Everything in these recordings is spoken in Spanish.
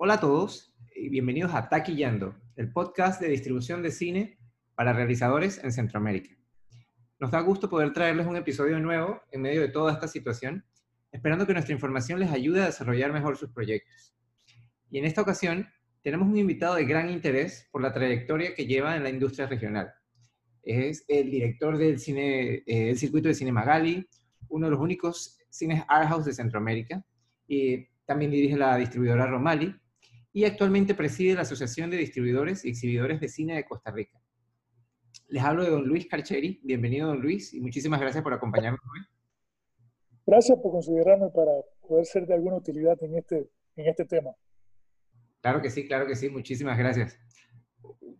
Hola a todos y bienvenidos a Taquillando, el podcast de distribución de cine para realizadores en Centroamérica. Nos da gusto poder traerles un episodio nuevo en medio de toda esta situación, esperando que nuestra información les ayude a desarrollar mejor sus proyectos. Y en esta ocasión tenemos un invitado de gran interés por la trayectoria que lleva en la industria regional. Es el director del, cine, eh, circuito de cine Magali, uno de los únicos cines art house de Centroamérica, y también dirige la distribuidora Romali, y actualmente preside la Asociación de Distribuidores y Exhibidores de Cine de Costa Rica. Les hablo de don Luis Carcheri. Bienvenido, don Luis, y muchísimas gracias por acompañarnos hoy. Gracias por considerarme para poder ser de alguna utilidad en este, en este tema. Claro que sí, claro que sí. Muchísimas gracias.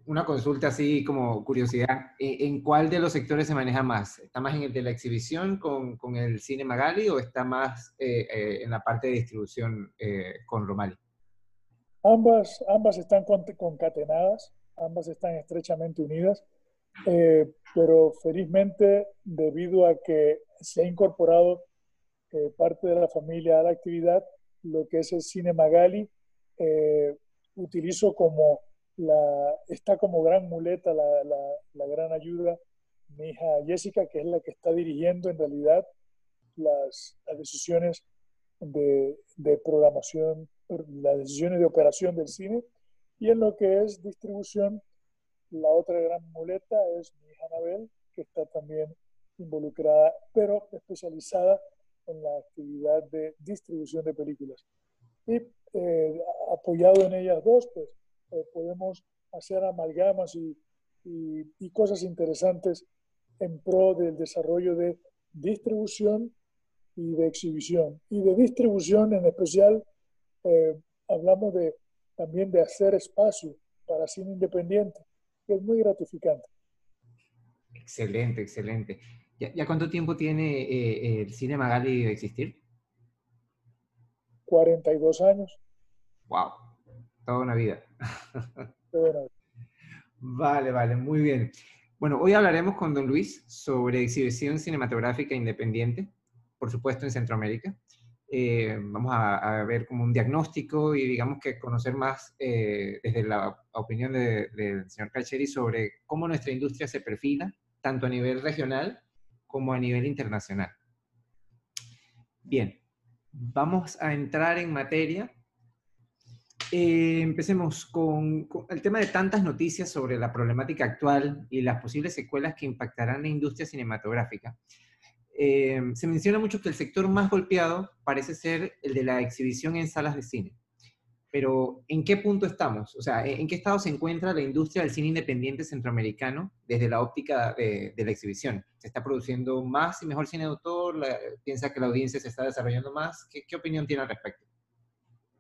Una consulta así como curiosidad. ¿En cuál de los sectores se maneja más? ¿Está más en el de la exhibición con, con el cine Magali o está más eh, eh, en la parte de distribución eh, con Romali? Ambas, ambas están concatenadas, ambas están estrechamente unidas, pero felizmente debido a que se ha incorporado parte de la familia a la actividad, lo que es el cine Magali, utilizo como la, está como gran muleta, la, la, gran ayuda, mi hija Jessica, que es la que está dirigiendo en realidad las, las decisiones de, de, programación, las decisiones de operación del cine. Y en lo que es distribución, la otra gran muleta es mi hija Anabel, que está también involucrada, pero especializada en la actividad de distribución de películas. Y eh, apoyado en ellas dos, pues eh, podemos hacer amalgamas y, y, cosas interesantes en pro del desarrollo de distribución y de exhibición. Y de distribución en especial, eh, hablamos de, también de hacer espacio para cine independiente, que es muy gratificante. Excelente, excelente. ¿Ya, cuánto tiempo tiene eh, el Cine Magali de existir? 42 años. ¡Wow! Toda una vida. Vale, vale, muy bien. Bueno, hoy hablaremos con don Luis sobre exhibición cinematográfica independiente, por supuesto en Centroamérica. Eh, vamos a, ver como un diagnóstico y digamos que conocer más eh, desde la opinión del señor Calcheri sobre cómo nuestra industria se perfila, tanto a nivel regional como a nivel internacional. Bien, vamos a entrar en materia eh, empecemos con, el tema de tantas noticias sobre la problemática actual y las posibles secuelas que impactarán la industria cinematográfica. Eh, se menciona mucho que el sector más golpeado parece ser el de la exhibición en salas de cine. Pero, ¿en qué punto estamos? O sea, ¿en qué estado se encuentra la industria del cine independiente centroamericano desde la óptica de, la exhibición? ¿Se está produciendo más y mejor cine de autor? ¿Piensa que la audiencia se está desarrollando más? ¿Qué, qué opinión tiene al respecto?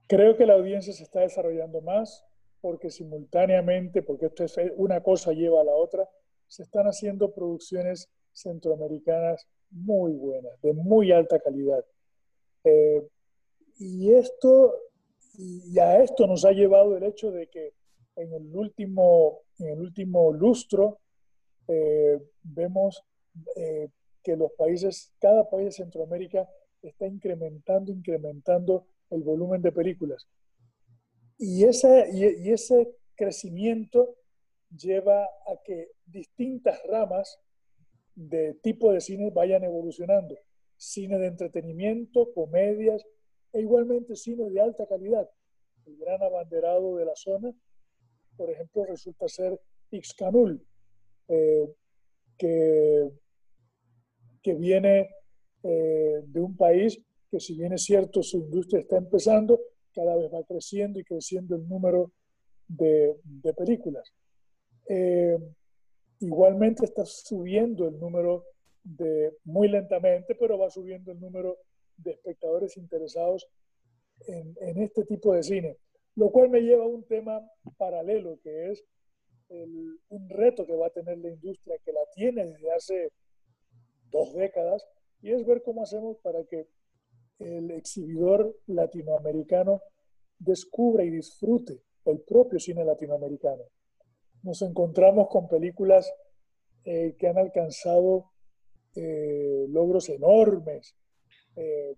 Creo que la audiencia se está desarrollando más porque simultáneamente, porque esto es una cosa lleva a la otra, se están haciendo producciones centroamericanas muy buenas, de muy alta calidad. Eh, y esto, y a esto nos ha llevado el hecho de que en el último, en el último lustro eh, vemos eh, que los países, cada país de Centroamérica está incrementando, incrementando el volumen de películas. Y y, ese crecimiento lleva a que distintas ramas de tipo de cine vayan evolucionando. Cine de entretenimiento, comedias e igualmente cine de alta calidad. El gran abanderado de la zona, por ejemplo, resulta ser Ixcanul, eh, que, que viene eh, de un país que si bien es cierto su industria está empezando, cada vez va creciendo y creciendo el número de, de películas. Eh, igualmente está subiendo el número de, muy lentamente, pero va subiendo el número de espectadores interesados en, en este tipo de cine. Lo cual me lleva a un tema paralelo, que es un reto que va a tener la industria, que la tiene desde hace dos décadas, y es ver cómo hacemos para que el exhibidor latinoamericano descubra y disfrute el propio cine latinoamericano. Nos encontramos con películas eh, que han alcanzado eh, logros enormes. Eh,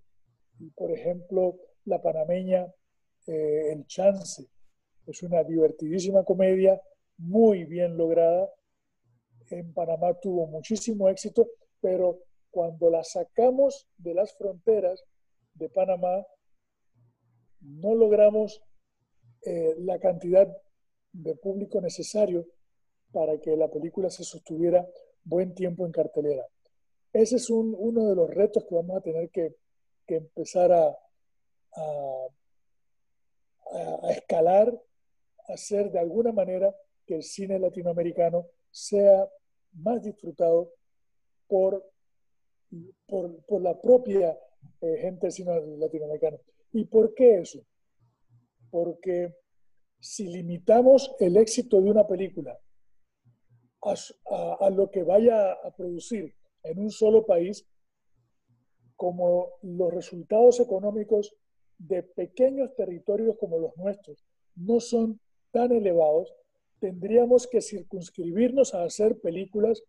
por ejemplo, la panameña eh, El Chance. Es una divertidísima comedia, muy bien lograda. En Panamá tuvo muchísimo éxito, pero cuando la sacamos de las fronteras de Panamá, no logramos la cantidad de público necesario para que la película se sostuviera buen tiempo en cartelera. Ese es uno de los retos que vamos a tener que, empezar a, a, a, escalar, hacer de alguna manera que el cine latinoamericano sea más disfrutado por, por, la propia eh, gente del cine latinoamericano. ¿Y por qué eso? Porque si limitamos el éxito de una película a, lo que vaya a producir en un solo país, como los resultados económicos de pequeños territorios como los nuestros no son tan elevados, tendríamos que circunscribirnos a hacer películas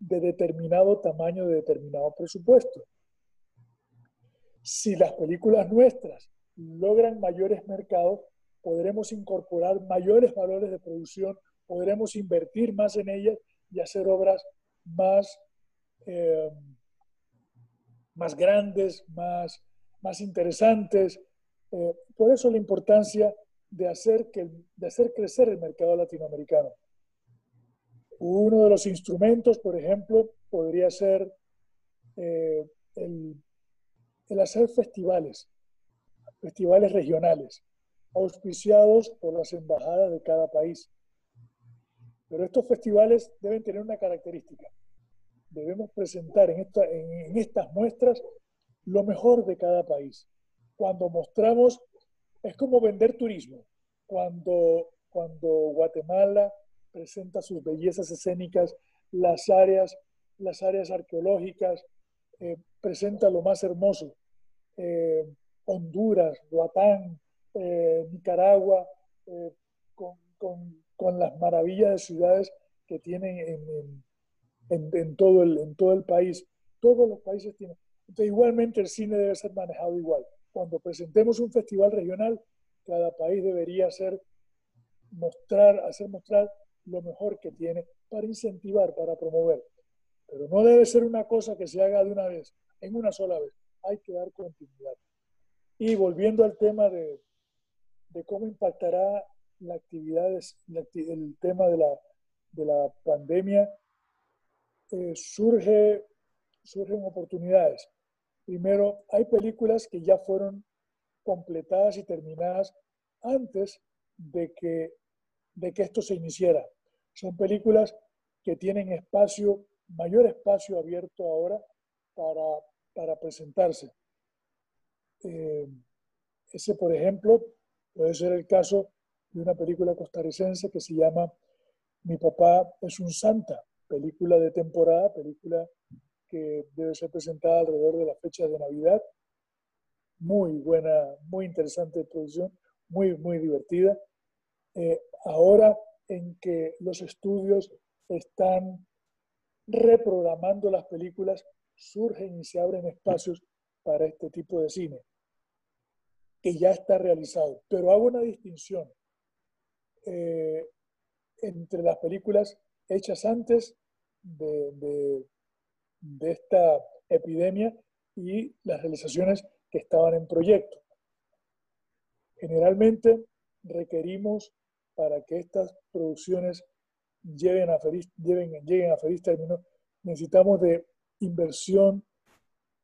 de determinado tamaño, de determinado presupuesto. Si las películas nuestras logran mayores mercados, podremos incorporar mayores valores de producción, podremos invertir más en ellas y hacer obras más, eh, más grandes, más, más interesantes. Eh, por eso la importancia de hacer, que, de hacer crecer el mercado latinoamericano. Uno de los instrumentos, por ejemplo, podría ser eh, el, el hacer festivales, festivales regionales auspiciados por las embajadas de cada país. Pero estos festivales deben tener una característica. Debemos presentar en, esta, en, estas muestras lo mejor de cada país. Cuando mostramos, es como vender turismo. Cuando, cuando Guatemala presenta sus bellezas escénicas, las áreas, las áreas arqueológicas, eh, presenta lo más hermoso. Eh, Honduras, Guatán, eh, Nicaragua, eh, con, con, las maravillas de ciudades que tienen en, en, en, todo el, en todo el país. Todos los países tienen. Entonces, igualmente el cine debe ser manejado igual. Cuando presentemos un festival regional, cada país debería hacer mostrar, hacer mostrar lo mejor que tiene para incentivar, para promover. Pero no debe ser una cosa que se haga de una vez, en una sola vez. Hay que dar continuidad. Y volviendo al tema de, de cómo impactará la actividad, el tema de la, de la pandemia, eh, surge, surgen oportunidades. Primero, hay películas que ya fueron completadas y terminadas antes de que, de que esto se iniciara. Son películas que tienen espacio, mayor espacio abierto ahora para, para presentarse. Eh, ese, por ejemplo, Puede ser el caso de una película costarricense que se llama Mi papá es un santa, película de temporada, película que debe ser presentada alrededor de la fecha de Navidad. Muy buena, muy interesante producción, muy, muy divertida. Eh, ahora en que los estudios están reprogramando las películas, surgen y se abren espacios para este tipo de cine que ya está realizado. Pero hago una distinción eh, entre las películas hechas antes de, esta epidemia y las realizaciones que estaban en proyecto. Generalmente requerimos para que estas producciones lleguen a feliz, lleguen a feliz término, necesitamos de inversión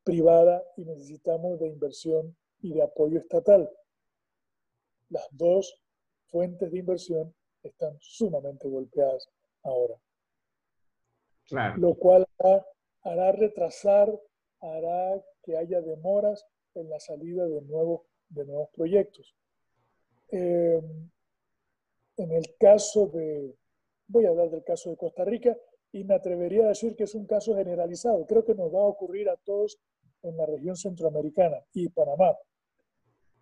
privada y necesitamos de inversión y de apoyo estatal. Las dos fuentes de inversión están sumamente golpeadas ahora. Lo cual hará, retrasar, hará que haya demoras en la salida de nuevos, de nuevos proyectos. Eh, en el caso de, voy a hablar del caso de Costa Rica y me atrevería a decir que es un caso generalizado. Creo que nos va a ocurrir a todos en la región centroamericana y Panamá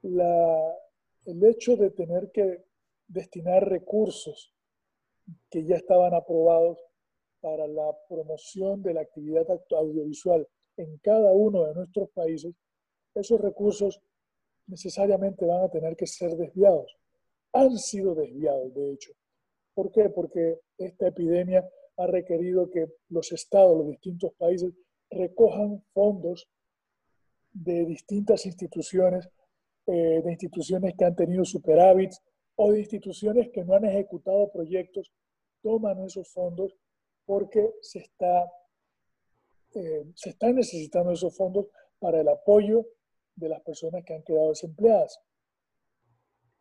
el hecho de tener que destinar recursos que ya estaban aprobados para la promoción de la actividad audiovisual en cada uno de nuestros países, esos recursos necesariamente van a tener que ser desviados. Han sido desviados, de hecho. ¿Por qué? Porque esta epidemia ha requerido que los estados, los distintos países, recojan fondos de distintas instituciones, eh, de instituciones que han tenido superávits o de instituciones que no han ejecutado proyectos, toman esos fondos porque se, está, eh, se están necesitando esos fondos para el apoyo de las personas que han quedado desempleadas.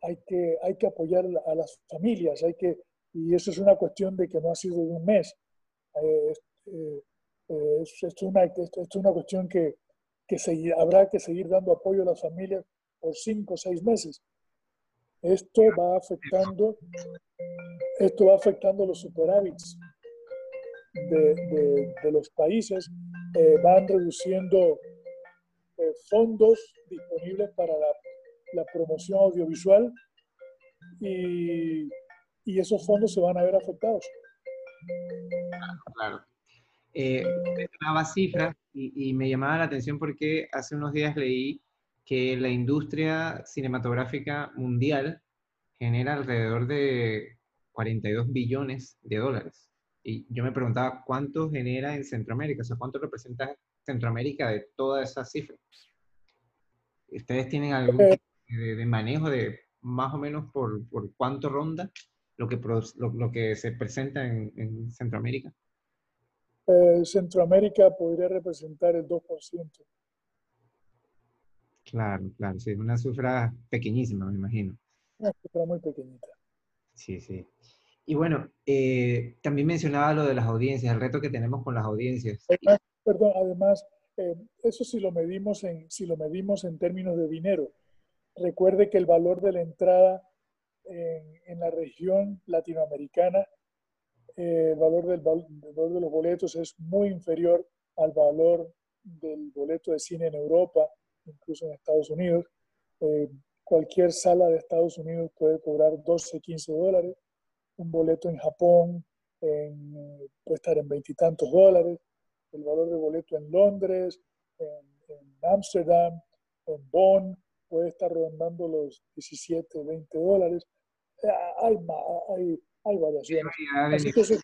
Hay que, hay que apoyar a las familias, hay que, y eso es una cuestión de que no ha sido de un mes. Eh, eh, eh, esto, es una, es una cuestión que, que habrá que seguir dando apoyo a las familias por cinco o seis meses. Esto va afectando, esto va afectando los superávits de, de, los países, van reduciendo fondos disponibles para la, la promoción audiovisual y, y, esos fondos se van a ver afectados. Claro. Eh, mencionaba cifras y, y me llamaba la atención porque hace unos días leí que la industria cinematográfica mundial genera alrededor de 42 billones de dólares. Y yo me preguntaba cuánto genera en Centroamérica, o sea, cuánto representa Centroamérica de todas esas cifras. ¿Ustedes tienen algún Eh, de, de manejo de más o menos por, por cuánto ronda lo que, lo, lo que se presenta en, en Centroamérica? eh, Centroamérica podría representar el 2%. Claro, claro, sí, una cifra pequeñísima, me imagino. Una cifra muy pequeñita. Sí, sí. Y bueno, eh, también mencionaba lo de las audiencias, el reto que tenemos con las audiencias. Además, perdón, además, eh, eso si lo, medimos en, si lo medimos en términos de dinero. Recuerde que el valor de la entrada en, en la región latinoamericana, eh, el valor del, del valor de los boletos es muy inferior al valor del boleto de cine en Europa, incluso en Estados Unidos. Eh, cualquier sala de Estados Unidos puede cobrar 12, 15 dólares. Un boleto en Japón en, puede estar en veintitantos dólares. El valor de boleto en Londres, en en Ámsterdam, en Bonn, puede estar rondando los 17, 20 dólares. Eh, Hay, hay, hay variaciones. Así que, eso,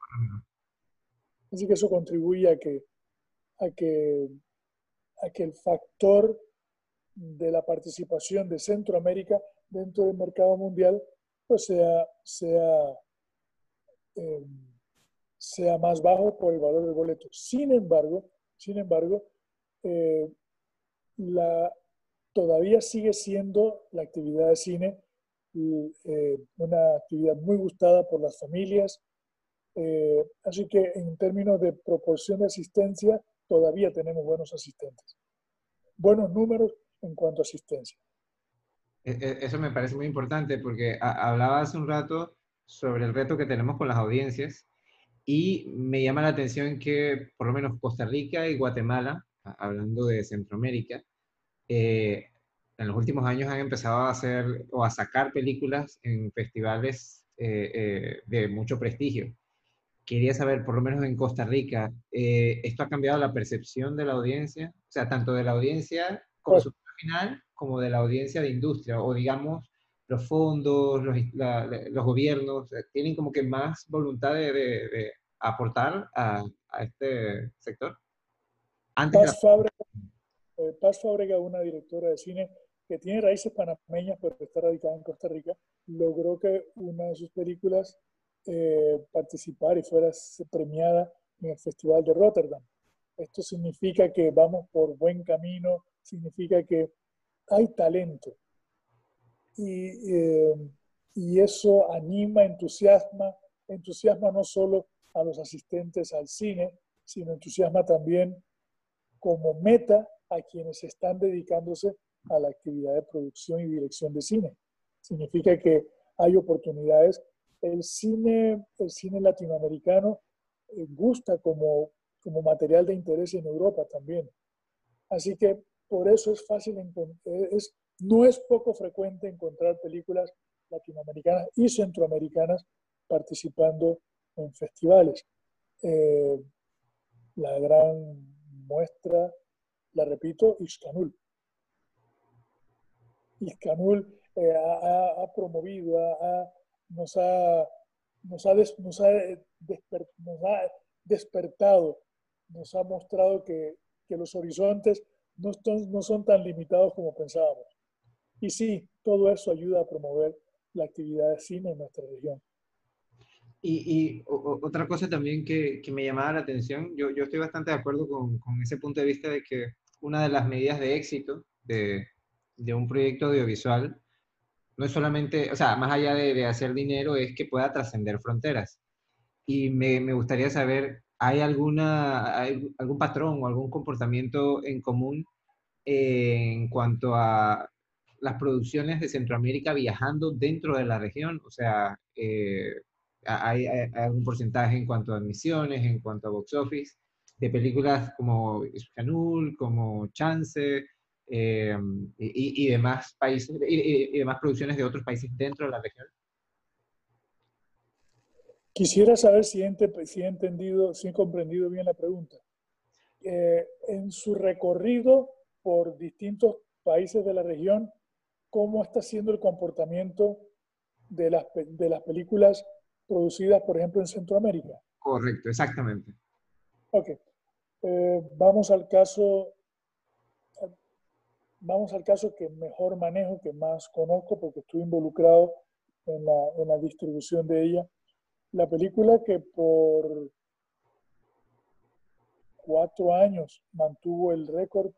así que eso contribuye a que, a, que, a que el factor de la participación de Centroamérica dentro del mercado mundial pues sea, sea, eh, sea más bajo por el valor del boleto. Sin embargo, sin embargo, eh, la, todavía sigue siendo la actividad de cine eh, una actividad muy gustada por las familias. Así que en términos de proporción de asistencia, todavía tenemos buenos asistentes. Buenos números en cuanto a asistencia. E- e- Eso me parece muy importante porque ha- hablaba hace un rato sobre el reto que tenemos con las audiencias y me llama la atención que por lo menos Costa Rica y Guatemala, hablando de Centroamérica, eh, en los últimos años han empezado a hacer o a sacar películas en festivales eh, eh, de mucho prestigio. Quería saber, por lo menos en Costa Rica, eh, ¿esto ha cambiado la percepción de la audiencia? O sea, tanto de la audiencia como Pues, su final, como de la audiencia de industria, o digamos, los fondos, los, la- los gobiernos, eh, tienen como que más voluntad de, de- de aportar a, a este sector. Antes de la Paz Fábrega, eh, Paz Fábrega, una directora de cine que tiene raíces panameñas, pero está radicada en Costa Rica, logró que una de sus películas eh, participara y fuera premiada en el Festival de Rotterdam. Esto significa que vamos por buen camino, significa que hay talento. Y, eh, y eso anima, entusiasma, entusiasma no solo a los asistentes al cine, sino entusiasma también como meta a quienes están dedicándose a la actividad de producción y dirección de cine. Significa que hay oportunidades. El cine, el cine latinoamericano eh, gusta como, como material de interés en Europa también. Así que por eso es fácil, eh, es, no es poco frecuente encontrar películas latinoamericanas y centroamericanas participando en festivales. Eh, la gran muestra, la repito, Ixcanul. Iscanul ha, promovido, nos, ha, nos, ha nos, ha despertado, nos ha mostrado que los horizontes no, no son tan limitados como pensábamos. Y sí, todo eso ayuda a promover la actividad de cine en nuestra región. Y, otra cosa también que, que, me llamaba la atención, yo, yo estoy bastante de acuerdo con, con, ese punto de vista de que una de las medidas de éxito de, de un proyecto audiovisual no es solamente, o sea, más allá de, de hacer dinero, es que pueda trascender fronteras. Y me, me, gustaría saber, ¿hay, alguna, hay algún patrón o algún comportamiento en común en cuanto a las producciones de Centroamérica viajando dentro de la región? O sea, eh, ¿hay, algún porcentaje en cuanto a admisiones, en cuanto a box office, de películas como Canul, como Chance eh, y, demás países, y, demás producciones de otros países dentro de la región? Quisiera saber si he, si he entendido, si he comprendido bien la pregunta. Eh, en su recorrido por distintos países de la región, cómo está siendo el comportamiento de las, de las películas producidas, por ejemplo, en Centroamérica. Correcto, exactamente. Ok. Eh, vamos al caso vamos al caso que mejor manejo, que más conozco, porque estuve involucrado en la, en la distribución de ella. La película que por cuatro años mantuvo el récord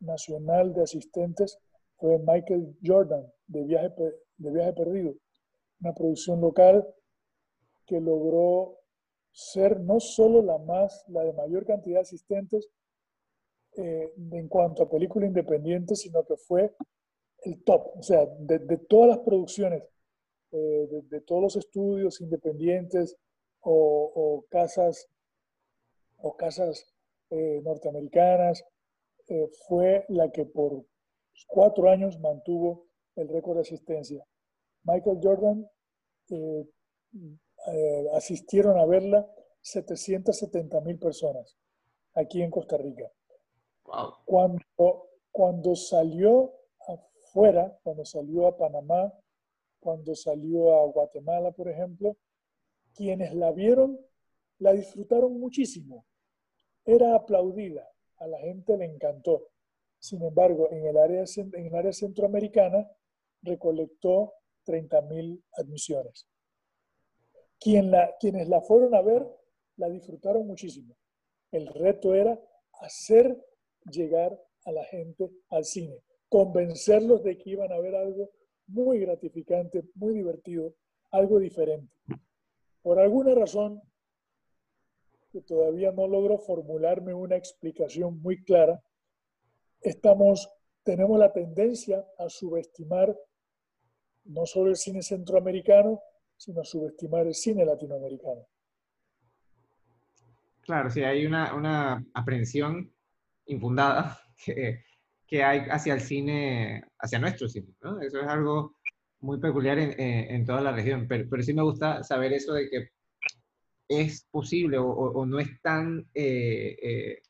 nacional de asistentes fue Michael Jordan, de Viaje, de Viaje Perdido, una producción local que logró ser no solo la más, la de mayor cantidad de asistentes eh, en cuanto a película independiente, sino que fue el top, o sea, de, todas las producciones, eh, de, todos los estudios independientes o, casas o casas eh, norteamericanas, fue la que por cuatro años mantuvo el récord de asistencia. Michael Jordan eh, eh, asistieron a verla 770 mil personas aquí en Costa Rica. Cuando, cuando salió afuera, cuando salió a Panamá, cuando salió a Guatemala, por ejemplo, quienes la vieron la disfrutaron muchísimo. Era aplaudida, a la gente le encantó. Sin embargo, en el área, en el área centroamericana recolectó 30.000 admisiones. Quien la, quienes la fueron a ver la disfrutaron muchísimo. El reto era hacer llegar a la gente al cine, convencerlos de que iban a ver algo muy gratificante, muy divertido, algo diferente. Por alguna razón, que todavía no logro formularme una explicación muy clara, estamos, tenemos la tendencia a subestimar no solo el cine centroamericano, sino a subestimar el cine latinoamericano. Claro, sí, hay una, una aprehensión infundada que, que, hay hacia el cine, hacia nuestro cine, ¿no? Eso es algo muy peculiar en, en, toda la región, pero, pero, sí me gusta saber eso de que es posible o, o, no es tan eh, eh,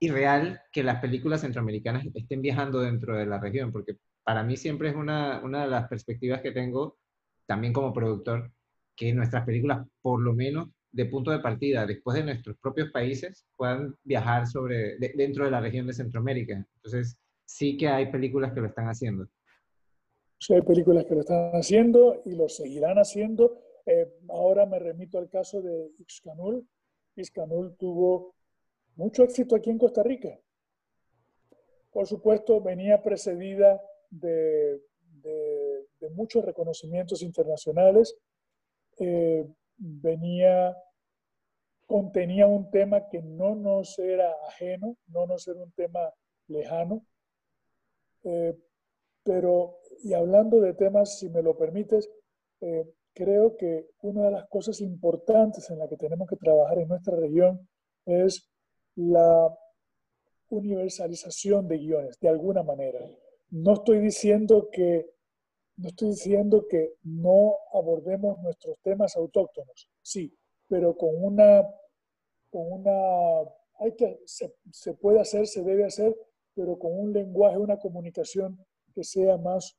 irreal que las películas centroamericanas estén viajando dentro de la región, porque para mí siempre es una, una de las perspectivas que tengo, también como productor, que nuestras películas, por lo menos de punto de partida, después de nuestros propios países, puedan viajar sobre, dentro de la región de Centroamérica. Entonces, sí que hay películas que lo están haciendo. Sí, hay películas que lo están haciendo y lo seguirán haciendo. Eh, ahora me remito al caso de Ixcanul. Ixcanul tuvo mucho éxito aquí en Costa Rica. Por supuesto, venía precedida de, muchos reconocimientos internacionales. Eh, venía, contenía un tema que no nos era ajeno, no nos era un tema lejano. Eh, pero, y hablando de temas, si me lo permites, eh, creo que una de las cosas importantes en la que tenemos que trabajar en nuestra región es la universalización de guiones, de alguna manera. No estoy diciendo que no estoy diciendo que no abordemos nuestros temas autóctonos, sí, pero con una, con una, hay que, se, puede hacer, se debe hacer, pero con un lenguaje, una comunicación que sea más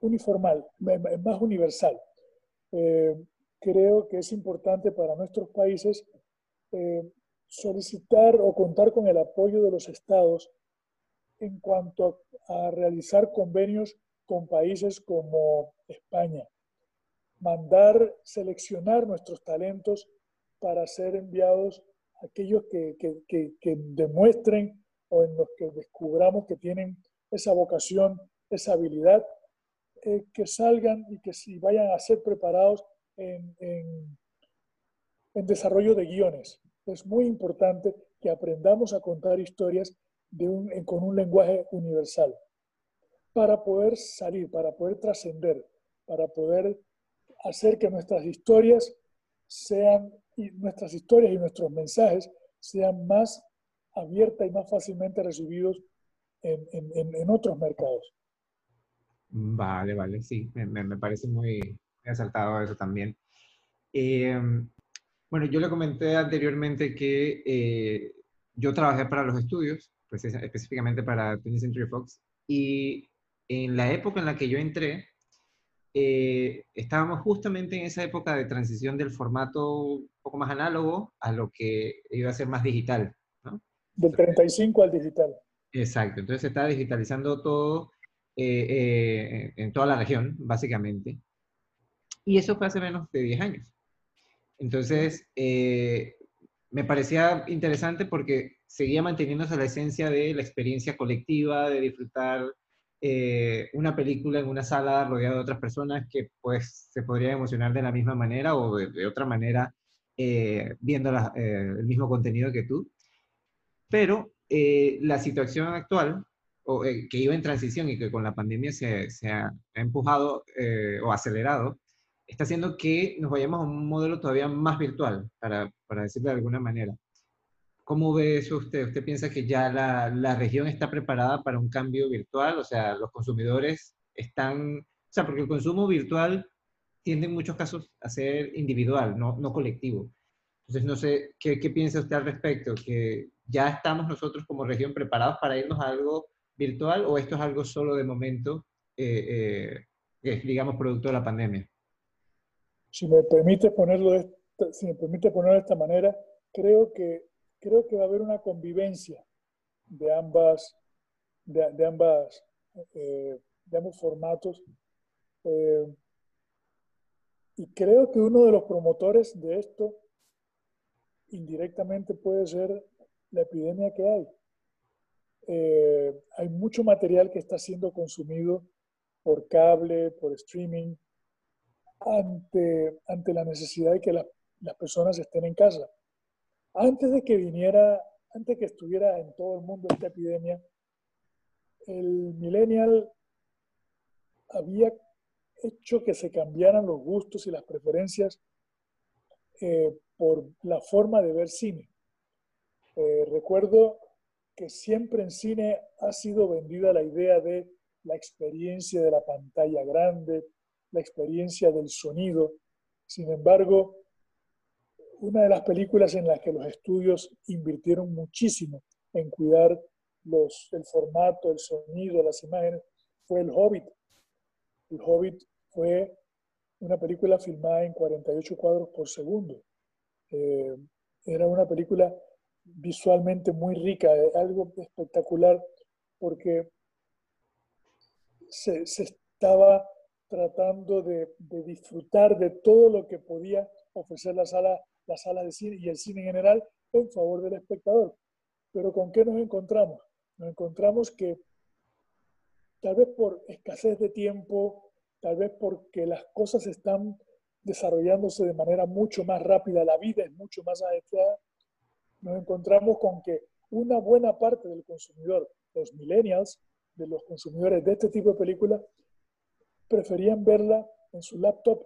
uniformal, más universal. Eh, creo que es importante para nuestros países eh, solicitar o contar con el apoyo de los estados en cuanto a realizar convenios con países como España, mandar seleccionar nuestros talentos para ser enviados a aquellos que, que, demuestren o en los que descubramos que tienen esa vocación, esa habilidad, eh, que salgan y que si vayan a ser preparados en, en, en desarrollo de guiones. Es muy importante que aprendamos a contar historias de un, con un lenguaje universal para poder salir, para poder trascender, para poder hacer que nuestras historias sean, y nuestras historias y nuestros mensajes sean más abiertas y más fácilmente recibidos en, otros mercados. Vale, vale, sí, me, me parece muy, asaltado eso también. Eh, bueno, yo le comenté anteriormente que eh, yo trabajé para los estudios, pues específicamente para 20th Century Fox, y en la época en la que yo entré, eh, estábamos justamente en esa época de transición del formato un poco más análogo a lo que iba a ser más digital. ¿no? Del 35 al digital. Exacto, entonces se está digitalizando todo eh, eh, en toda la región, básicamente. Y eso fue hace menos de 10 años. Entonces, me parecía interesante porque seguía manteniéndose la esencia de la experiencia colectiva, de disfrutar eh, una película en una sala rodeada de otras personas que pues se podrían emocionar de la misma manera o de, otra manera eh, viendo eh, el mismo contenido que tú. Pero la situación actual, o, que iba en transición y que con la pandemia se, se ha, empujado o acelerado, está haciendo que nos vayamos a un modelo todavía más virtual, para, para decirlo de alguna manera. ¿Cómo ve eso usted? ¿Usted piensa que ya la, la, región está preparada para un cambio virtual? O sea, los consumidores están, o sea, porque el consumo virtual tiende en muchos casos a ser individual, no, no colectivo. Entonces, no sé, ¿qué, ¿qué, piensa usted al respecto? ¿Que ya estamos nosotros como región preparados para irnos a algo virtual o esto es algo solo de momento, eh, eh, digamos, producto de la pandemia? Si me permite ponerlo de si me permite ponerlo de esta manera, creo que creo que va a haber una convivencia de ambas, de, ambas, eh, ambos formatos. Eh, y creo que uno de los promotores de esto indirectamente puede ser la epidemia que hay. Eh, hay mucho material que está siendo consumido por cable, por streaming, ante, ante la necesidad de que las personas estén en casa. Antes de que viniera, antes que estuviera en todo el mundo esta epidemia, el millennial había hecho que se cambiaran los gustos y las preferencias eh, por la forma de ver cine. Eh, recuerdo que siempre en cine ha sido vendida la idea de la experiencia de la pantalla grande, la experiencia del sonido. Sin embargo, una de las películas en las que los estudios invirtieron muchísimo en cuidar los, el formato, el sonido, las imágenes, fue El Hobbit. El Hobbit fue una película filmada en 48 cuadros por segundo. Eh, era una película visualmente muy rica, eh, algo espectacular, porque se, estaba tratando de, de, disfrutar de todo lo que podía ofrecer la sala la sala de cine y el cine en general en favor del espectador. Pero ¿con qué nos encontramos? Nos encontramos que tal vez por escasez de tiempo, tal vez porque las cosas están desarrollándose de manera mucho más rápida, la vida es mucho más adecuada, nos encontramos con que una buena parte del consumidor, los millennials, de los consumidores de este tipo de películas, preferían verla en su laptop,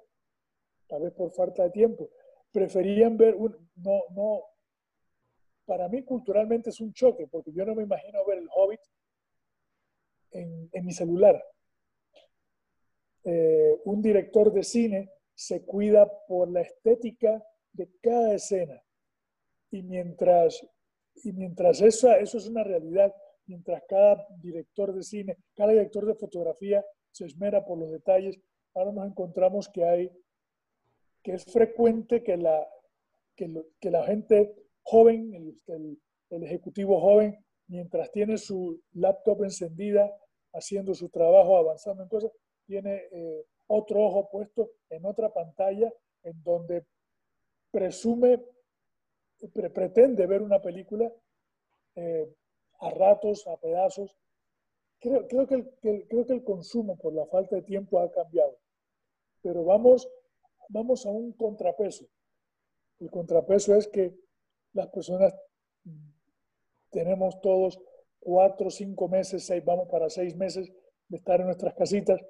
tal vez por falta de tiempo, preferían ver, un, no, no, para mí culturalmente es un choque, porque yo no me imagino ver el Hobbit en, en mi celular. Eh, un director de cine se cuida por la estética de cada escena. Y mientras, y mientras eso, eso es una realidad, mientras cada director de cine, cada director de fotografía se esmera por los detalles, ahora nos encontramos que hay, que es frecuente que la, que, la gente joven, el, el, ejecutivo joven, mientras tiene su laptop encendida, haciendo su trabajo, avanzando en cosas, tiene eh, otro ojo puesto en otra pantalla en donde presume, pretende ver una película eh, a ratos, a pedazos. Creo, creo, que el, creo que el consumo por la falta de tiempo ha cambiado, pero vamos, vamos a un contrapeso. El contrapeso es que las personas tenemos todos cuatro, cinco meses, seis, vamos para seis meses de estar en nuestras casitas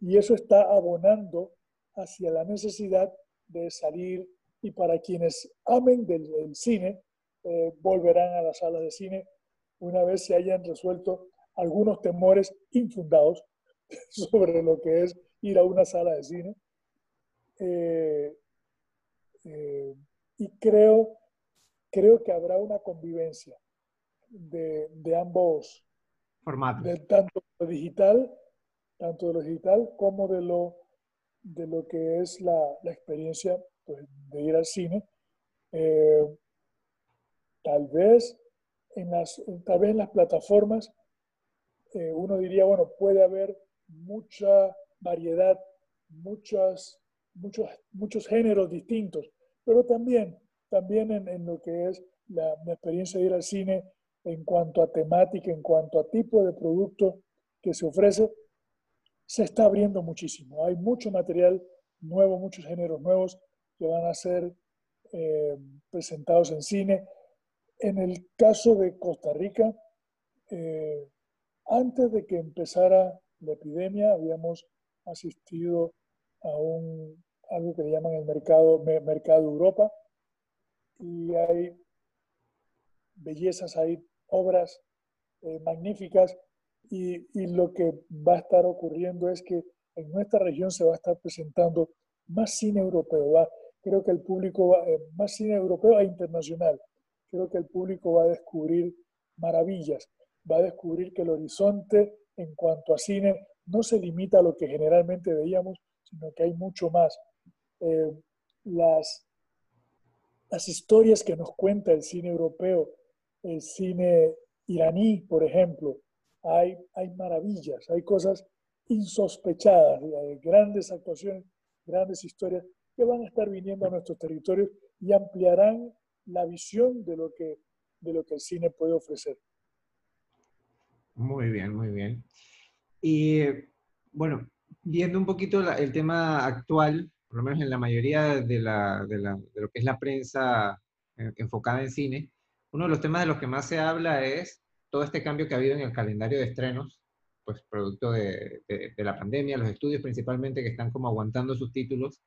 y eso está abonando hacia la necesidad de salir y para quienes amen del, cine, eh, volverán a las salas de cine una vez se hayan resuelto algunos temores infundados sobre lo que es ir a una sala de cine. Eh, eh, y creo, creo que habrá una convivencia de, de ambos formatos, de tanto lo digital, tanto de lo digital como de lo, de lo que es la, la experiencia pues, de ir al cine. Eh, tal vez en las, tal vez en las plataformas eh, uno diría, bueno, puede haber mucha variedad, muchas, muchos, muchos géneros distintos, pero también, también en, en lo que es la, la, experiencia de ir al cine en cuanto a temática, en cuanto a tipo de producto que se ofrece, se está abriendo muchísimo. Hay mucho material nuevo, muchos géneros nuevos que van a ser eh, presentados en cine. En el caso de Costa Rica, eh, antes de que empezara la epidemia, habíamos asistido a un, algo que le llaman el mercado, mercado Europa, y hay bellezas, hay obras eh, magníficas, y, y lo que va a estar ocurriendo es que en nuestra región se va a estar presentando más cine europeo, va, creo que el público va, eh, más cine europeo e internacional, creo que el público va a descubrir maravillas, va a descubrir que el horizonte en cuanto a cine no se limita a lo que generalmente veíamos, sino que hay mucho más. Eh, las, las historias que nos cuenta el cine europeo, el cine iraní, por ejemplo, hay, hay maravillas, hay cosas insospechadas, hay grandes actuaciones, grandes historias que van a estar viniendo a nuestros territorios y ampliarán la visión de lo que, de lo que el cine puede ofrecer. Muy bien, muy bien. Y bueno, viendo un poquito el tema actual, por lo menos en la mayoría de, la, de, la, de, lo que es la prensa eh, enfocada en cine, uno de los temas de los que más se habla es todo este cambio que ha habido en el calendario de estrenos, pues producto de, de la pandemia, los estudios principalmente que están como aguantando sus títulos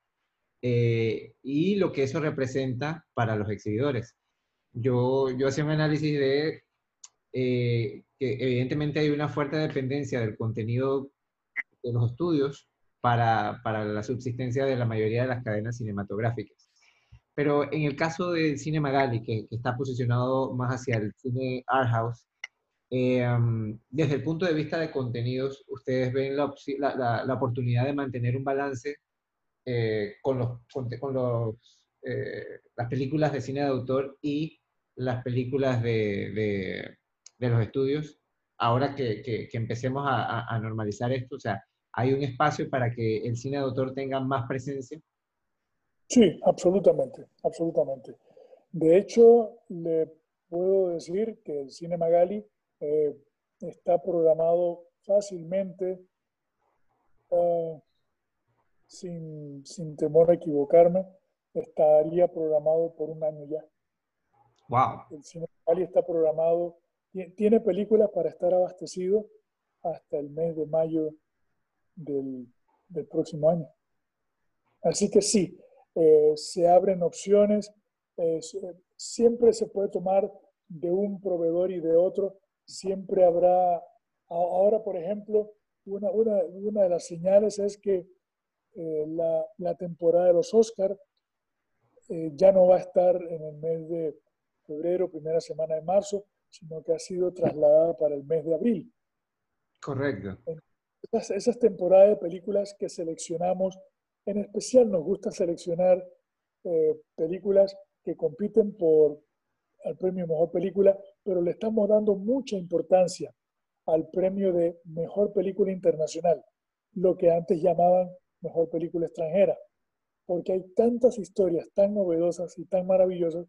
eh, y lo que eso representa para los exhibidores. Yo, yo hacía un análisis de eh, que evidentemente hay una fuerte dependencia del contenido de los estudios para, para, la subsistencia de la mayoría de las cadenas cinematográficas. Pero en el caso del cine Magali, que, que está posicionado más hacia el cine art house, eh, desde el punto de vista de contenidos, ¿ustedes ven la, la, la, oportunidad de mantener un balance eh, con, los, con, los, eh, las películas de cine de autor y las películas de, de, de los estudios, ahora que, que, que empecemos a, a, normalizar esto, o sea, ¿hay un espacio para que el cine de autor tenga más presencia? Sí, absolutamente, absolutamente. De hecho, le puedo decir que el Cine Magali eh, está programado fácilmente uh, sin, sin temor a equivocarme, estaría programado por un año ya. Wow. El cine Cali está programado, tiene películas para estar abastecido hasta el mes de mayo del, del próximo año. Así que sí, eh, se abren opciones, eh, siempre se puede tomar de un proveedor y de otro, siempre habrá, ahora por ejemplo, una, una, una de las señales es que eh, la, la, temporada de los Oscars eh, ya no va a estar en el mes de febrero, primera semana de marzo, sino que ha sido trasladada para el mes de abril. Correcto. Esas, esas temporadas de películas que seleccionamos, en especial nos gusta seleccionar eh, películas que compiten por el premio Mejor Película, pero le estamos dando mucha importancia al premio de Mejor Película Internacional, lo que antes llamaban Mejor Película Extranjera, porque hay tantas historias tan novedosas y tan maravillosas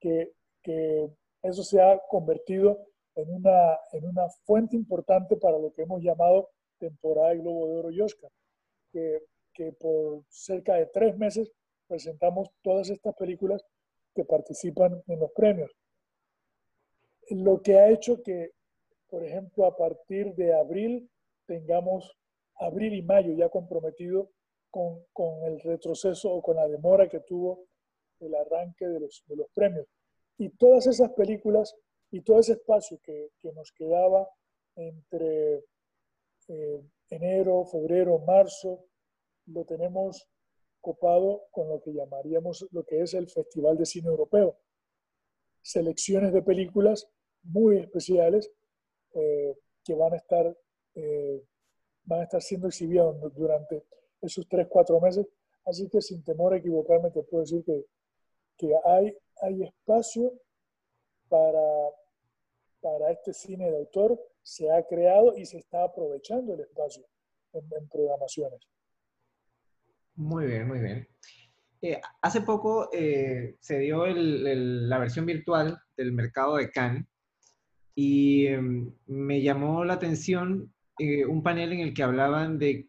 que, que eso se ha convertido en una, en una fuente importante para lo que hemos llamado temporada de Globo de Oro y Oscar, que, que por cerca de tres meses presentamos todas estas películas que participan en los premios. Lo que ha hecho que, por ejemplo, a partir de abril tengamos abril y mayo ya comprometido con, con el retroceso o con la demora que tuvo el arranque de los, de los premios. Y todas esas películas y todo ese espacio que, que nos quedaba entre eh, enero, febrero, marzo, lo tenemos copado con lo que llamaríamos lo que es el Festival de Cine Europeo. Selecciones de películas muy especiales eh, que van a estar, eh, van a estar siendo exhibidas durante esos tres, cuatro meses. Así que sin temor a equivocarme, te puedo decir que, que hay, hay espacio para, para este cine de autor, se ha creado y se está aprovechando el espacio en, programaciones. Muy bien, muy bien. Eh, hace poco eh, se dio la versión virtual del mercado de Cannes y em, me llamó la atención eh, un panel en el que hablaban de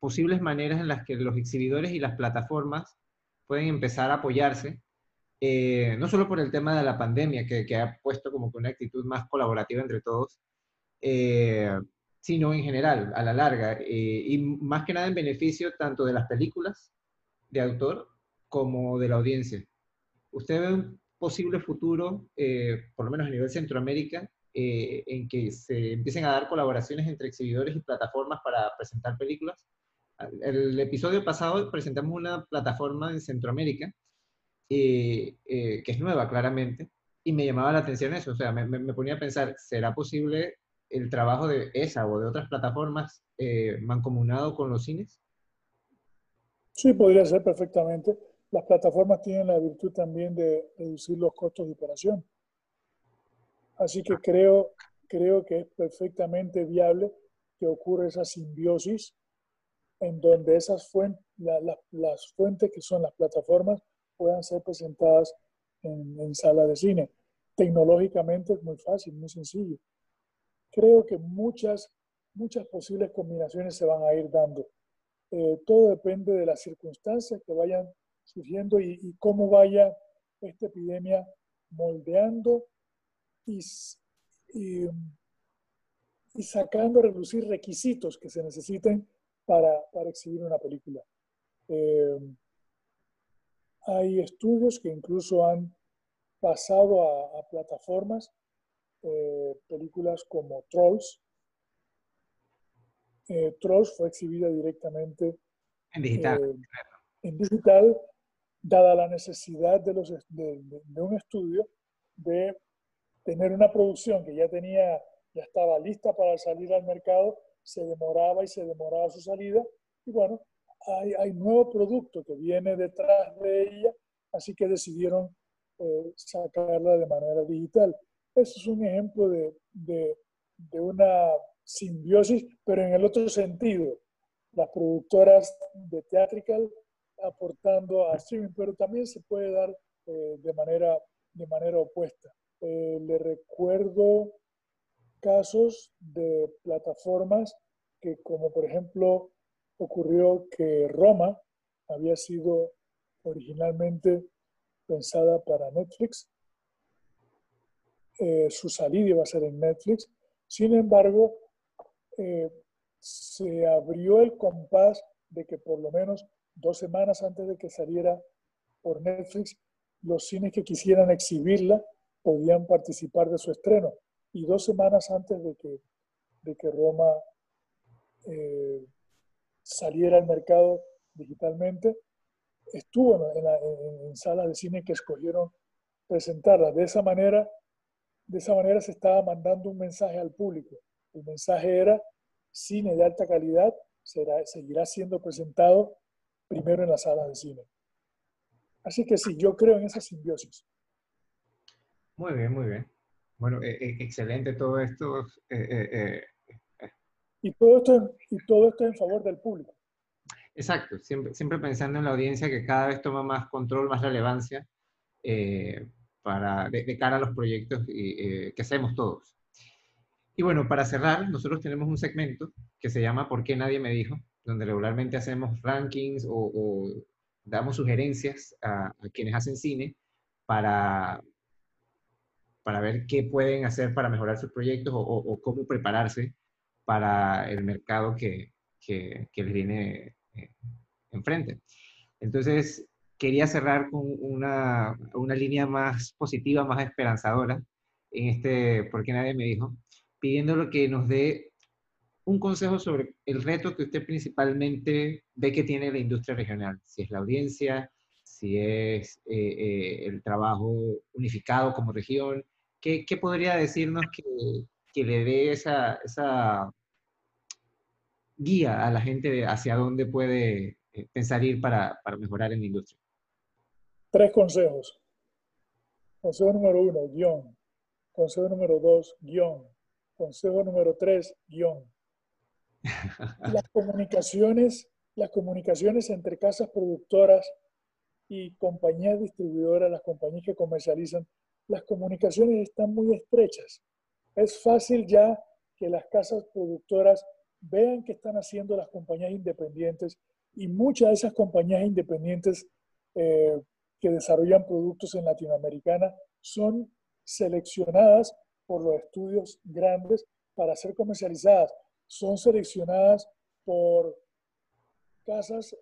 posibles maneras en las que los exhibidores y las plataformas pueden empezar a apoyarse, no solo por el tema de la pandemia, que, ha puesto como que una actitud más colaborativa entre todos, sino en general, a la larga, eh, y más que nada en beneficio tanto de las películas de autor como de la audiencia. ¿Usted ve un posible futuro, eh, por lo menos a nivel Centroamérica, eh, en que se empiecen a dar colaboraciones entre exhibidores y plataformas para presentar películas? El episodio pasado presentamos una plataforma en Centroamérica, que es nueva claramente, y me llamaba la atención eso, o sea, me, me ponía a pensar, ¿será posible el trabajo de esa o de otras plataformas eh, mancomunado con los cines? Sí, podría ser perfectamente. Las plataformas tienen la virtud también de reducir los costos de operación. Así que creo, creo que es perfectamente viable que ocurra esa simbiosis en donde esas fuentes, las fuentes que son las plataformas puedan ser presentadas en, en sala de cine. Tecnológicamente es muy fácil, muy sencillo creo que muchas, muchas posibles combinaciones se van a ir dando. Eh, todo depende de las circunstancias que vayan surgiendo y, cómo vaya esta epidemia moldeando y, y, sacando a reducir requisitos que se necesiten para, para exhibir una película. Eh, hay estudios que incluso han pasado a, a plataformas eh, películas como Trolls. Eh, Trolls fue exhibida directamente en digital. Eh, en digital, dada la necesidad de, los, de, un estudio de tener una producción que ya tenía, ya estaba lista para salir al mercado, se demoraba y se demoraba su salida. Y bueno, hay, hay nuevo producto que viene detrás de ella, así que decidieron sacarla de manera digital. Eso es un ejemplo de, de, de una simbiosis, pero en el otro sentido. Las productoras de Theatrical aportando a streaming, pero también se puede dar eh, de, manera, de manera opuesta. Eh, le recuerdo casos de plataformas que, como por ejemplo, ocurrió que Roma había sido originalmente pensada para Netflix eh, su salida iba a ser en Netflix. Sin embargo, eh, se abrió el compás de que por lo menos dos semanas antes de que saliera por Netflix, los cines que quisieran exhibirla podían participar de su estreno. Y dos semanas antes de que, de que Roma eh, saliera al mercado digitalmente, estuvo en, en, en salas de cine que escogieron presentarla. De esa manera, de esa manera se estaba mandando un mensaje al público. El mensaje era, cine de alta calidad será, seguirá siendo presentado primero en las salas de cine. Así que sí, yo creo en esa simbiosis. Muy bien, muy bien. Bueno, eh, eh, excelente todo esto. Eh, y, todo esto y todo esto en favor del público. Exacto, siempre, siempre pensando en la audiencia que cada vez toma más control, más relevancia para, de, cara a los proyectos que hacemos todos. Y bueno, para cerrar, nosotros tenemos un segmento que se llama ¿Por qué nadie me dijo? donde regularmente hacemos rankings o, damos sugerencias a, a, quienes hacen cine para, para ver qué pueden hacer para mejorar sus proyectos o, cómo prepararse para el mercado que, que, les viene eh, enfrente. Entonces, quería cerrar con una, una, línea más positiva, más esperanzadora en este, porque nadie me dijo, pidiéndolo que nos dé un consejo sobre el reto que usted principalmente ve que tiene la industria regional, si es la audiencia, si es eh, eh, el trabajo unificado como región, ¿qué, qué podría decirnos que, que le dé esa, esa, guía a la gente hacia dónde puede eh, pensar ir para, para mejorar en la industria? Tres consejos. Consejo número uno, guion. Consejo número dos, guion. Consejo número tres, guion. Las comunicaciones, las comunicaciones entre casas productoras y compañías distribuidoras, las compañías que comercializan, las comunicaciones están muy estrechas. Es fácil ya que las casas productoras vean qué están haciendo las compañías independientes y muchas de esas compañías independientes eh, que desarrollan productos en Latinoamérica son seleccionadas por los estudios grandes para ser comercializadas. Son seleccionadas por casas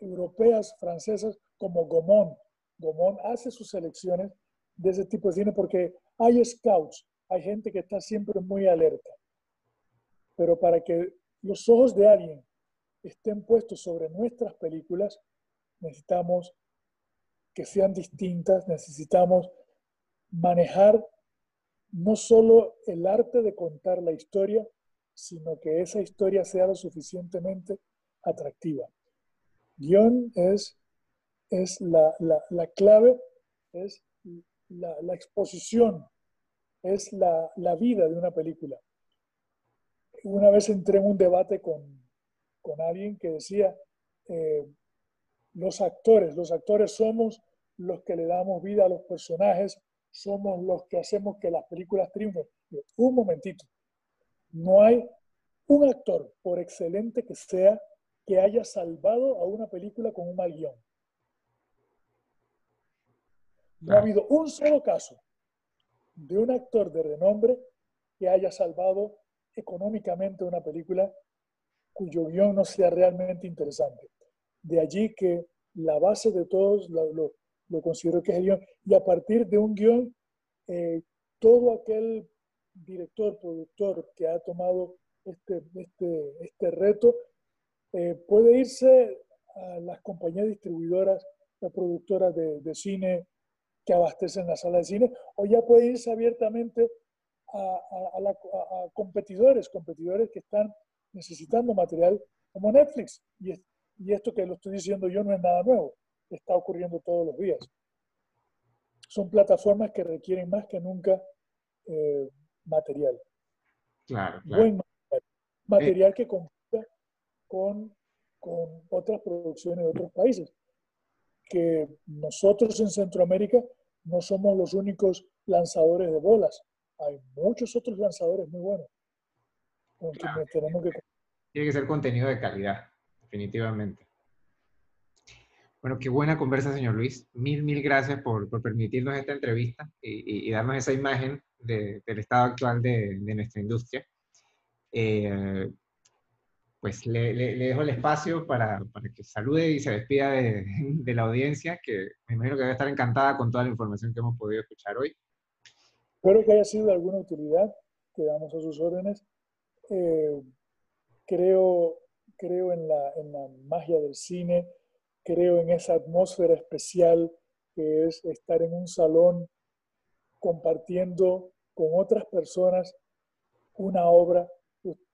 europeas, francesas, como Gaumont. Gaumont hace sus selecciones de ese tipo de cine porque hay scouts, hay gente que está siempre muy alerta. Pero para que los ojos de alguien estén puestos sobre nuestras películas, necesitamos que sean distintas, necesitamos manejar no solo el arte de contar la historia, sino que esa historia sea lo suficientemente atractiva. Guión es, es la, la, clave, es la, la, exposición, es la, vida de una película. Una vez entré en un debate con, con alguien que decía, eh, los actores, los actores somos los que le damos vida a los personajes, somos los que hacemos que las películas triunfen. Un momentito, no hay un actor, por excelente que sea, que haya salvado a una película con un mal guion. No ha habido un solo caso de un actor de renombre que haya salvado económicamente una película cuyo guion no sea realmente interesante. De allí que la base de todos lo, lo considero que es el guion. Y a partir de un guion, eh, todo aquel director, productor que ha tomado este, este, este reto, eh, puede irse a las compañías distribuidoras, las productoras de, de, cine que abastecen la sala de cine, o ya puede irse abiertamente a, a, a, competidores, competidores que están necesitando material como Netflix. Y, y esto que lo estoy diciendo yo no es nada nuevo está ocurriendo todos los días. Son plataformas que requieren más que nunca eh, material. Claro, Buen material. Material que compita con, con otras producciones de otros países. Que nosotros en Centroamérica no somos los únicos lanzadores de bolas. Hay muchos otros lanzadores muy buenos. tenemos que... Tiene que ser contenido de calidad, definitivamente. Bueno, qué buena conversa, señor Luis. Mil, mil gracias por, por permitirnos esta entrevista y, y, darnos esa imagen de, del estado actual de, de nuestra industria. Eh, pues le, le, dejo el espacio para, para, que salude y se despida de, de, la audiencia, que me imagino que debe estar encantada con toda la información que hemos podido escuchar hoy. Espero que haya sido de alguna utilidad. Quedamos a sus órdenes. Eh, creo, creo en la, en la magia del cine creo en esa atmósfera especial que es estar en un salón compartiendo con otras personas una obra.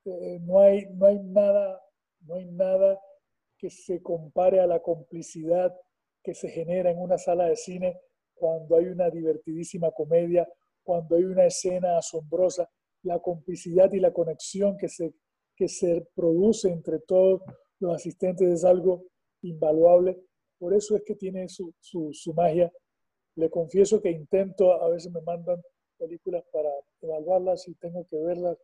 No, hay, no, hay nada, no hay nada que se compare a la complicidad que se genera en una sala de cine cuando hay una divertidísima comedia, cuando hay una escena asombrosa, la complicidad y la conexión que se, que se produce entre todos los asistentes es algo invaluable. Por eso es que tiene su, su magia. Le confieso que intento, a veces me mandan películas para evaluarlas y tengo que verlas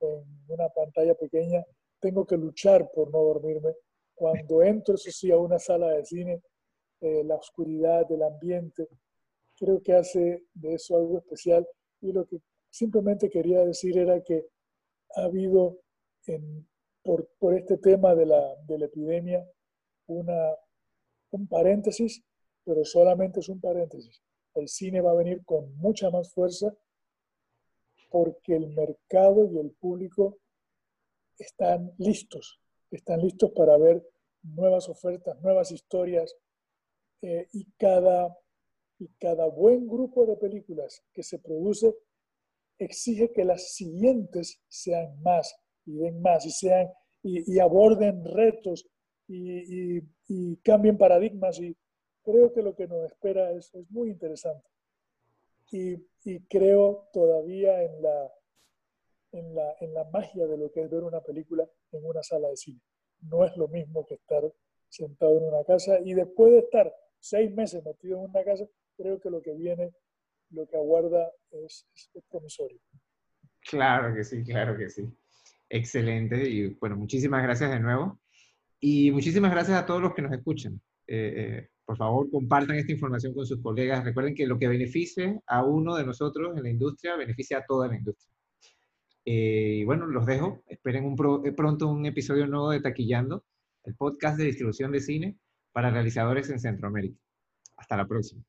en una pantalla pequeña. Tengo que luchar por no dormirme. Cuando entro, eso sí, a una sala de cine, eh, la oscuridad del ambiente, creo que hace de eso algo especial. Y lo que simplemente quería decir era que ha habido, por, por, este tema de la, de epidemia, una, un paréntesis, pero solamente es un paréntesis. El cine va a venir con mucha más fuerza porque el mercado y el público están listos, están listos para ver nuevas ofertas, nuevas historias eh, y, cada, y cada buen grupo de películas que se produce exige que las siguientes sean más y den más y, sean, y, aborden retos y, y, cambien paradigmas y creo que lo que nos espera es, es muy interesante. Y, creo todavía en la, en, la, en la magia de lo que es ver una película en una sala de cine. No es lo mismo que estar sentado en una casa y después de estar seis meses metido en una casa, creo que lo que viene, lo que aguarda es, es promisorio. Claro que sí, claro que sí. Excelente. Y bueno, muchísimas gracias de nuevo. Y muchísimas gracias a todos los que nos escuchan. Eh, eh, por favor, compartan esta información con sus colegas. Recuerden que lo que beneficie a uno de nosotros en la industria, beneficia a toda la industria. Eh, y bueno, los dejo. Esperen un pronto un episodio nuevo de Taquillando, el podcast de distribución de cine para realizadores en Centroamérica. Hasta la próxima.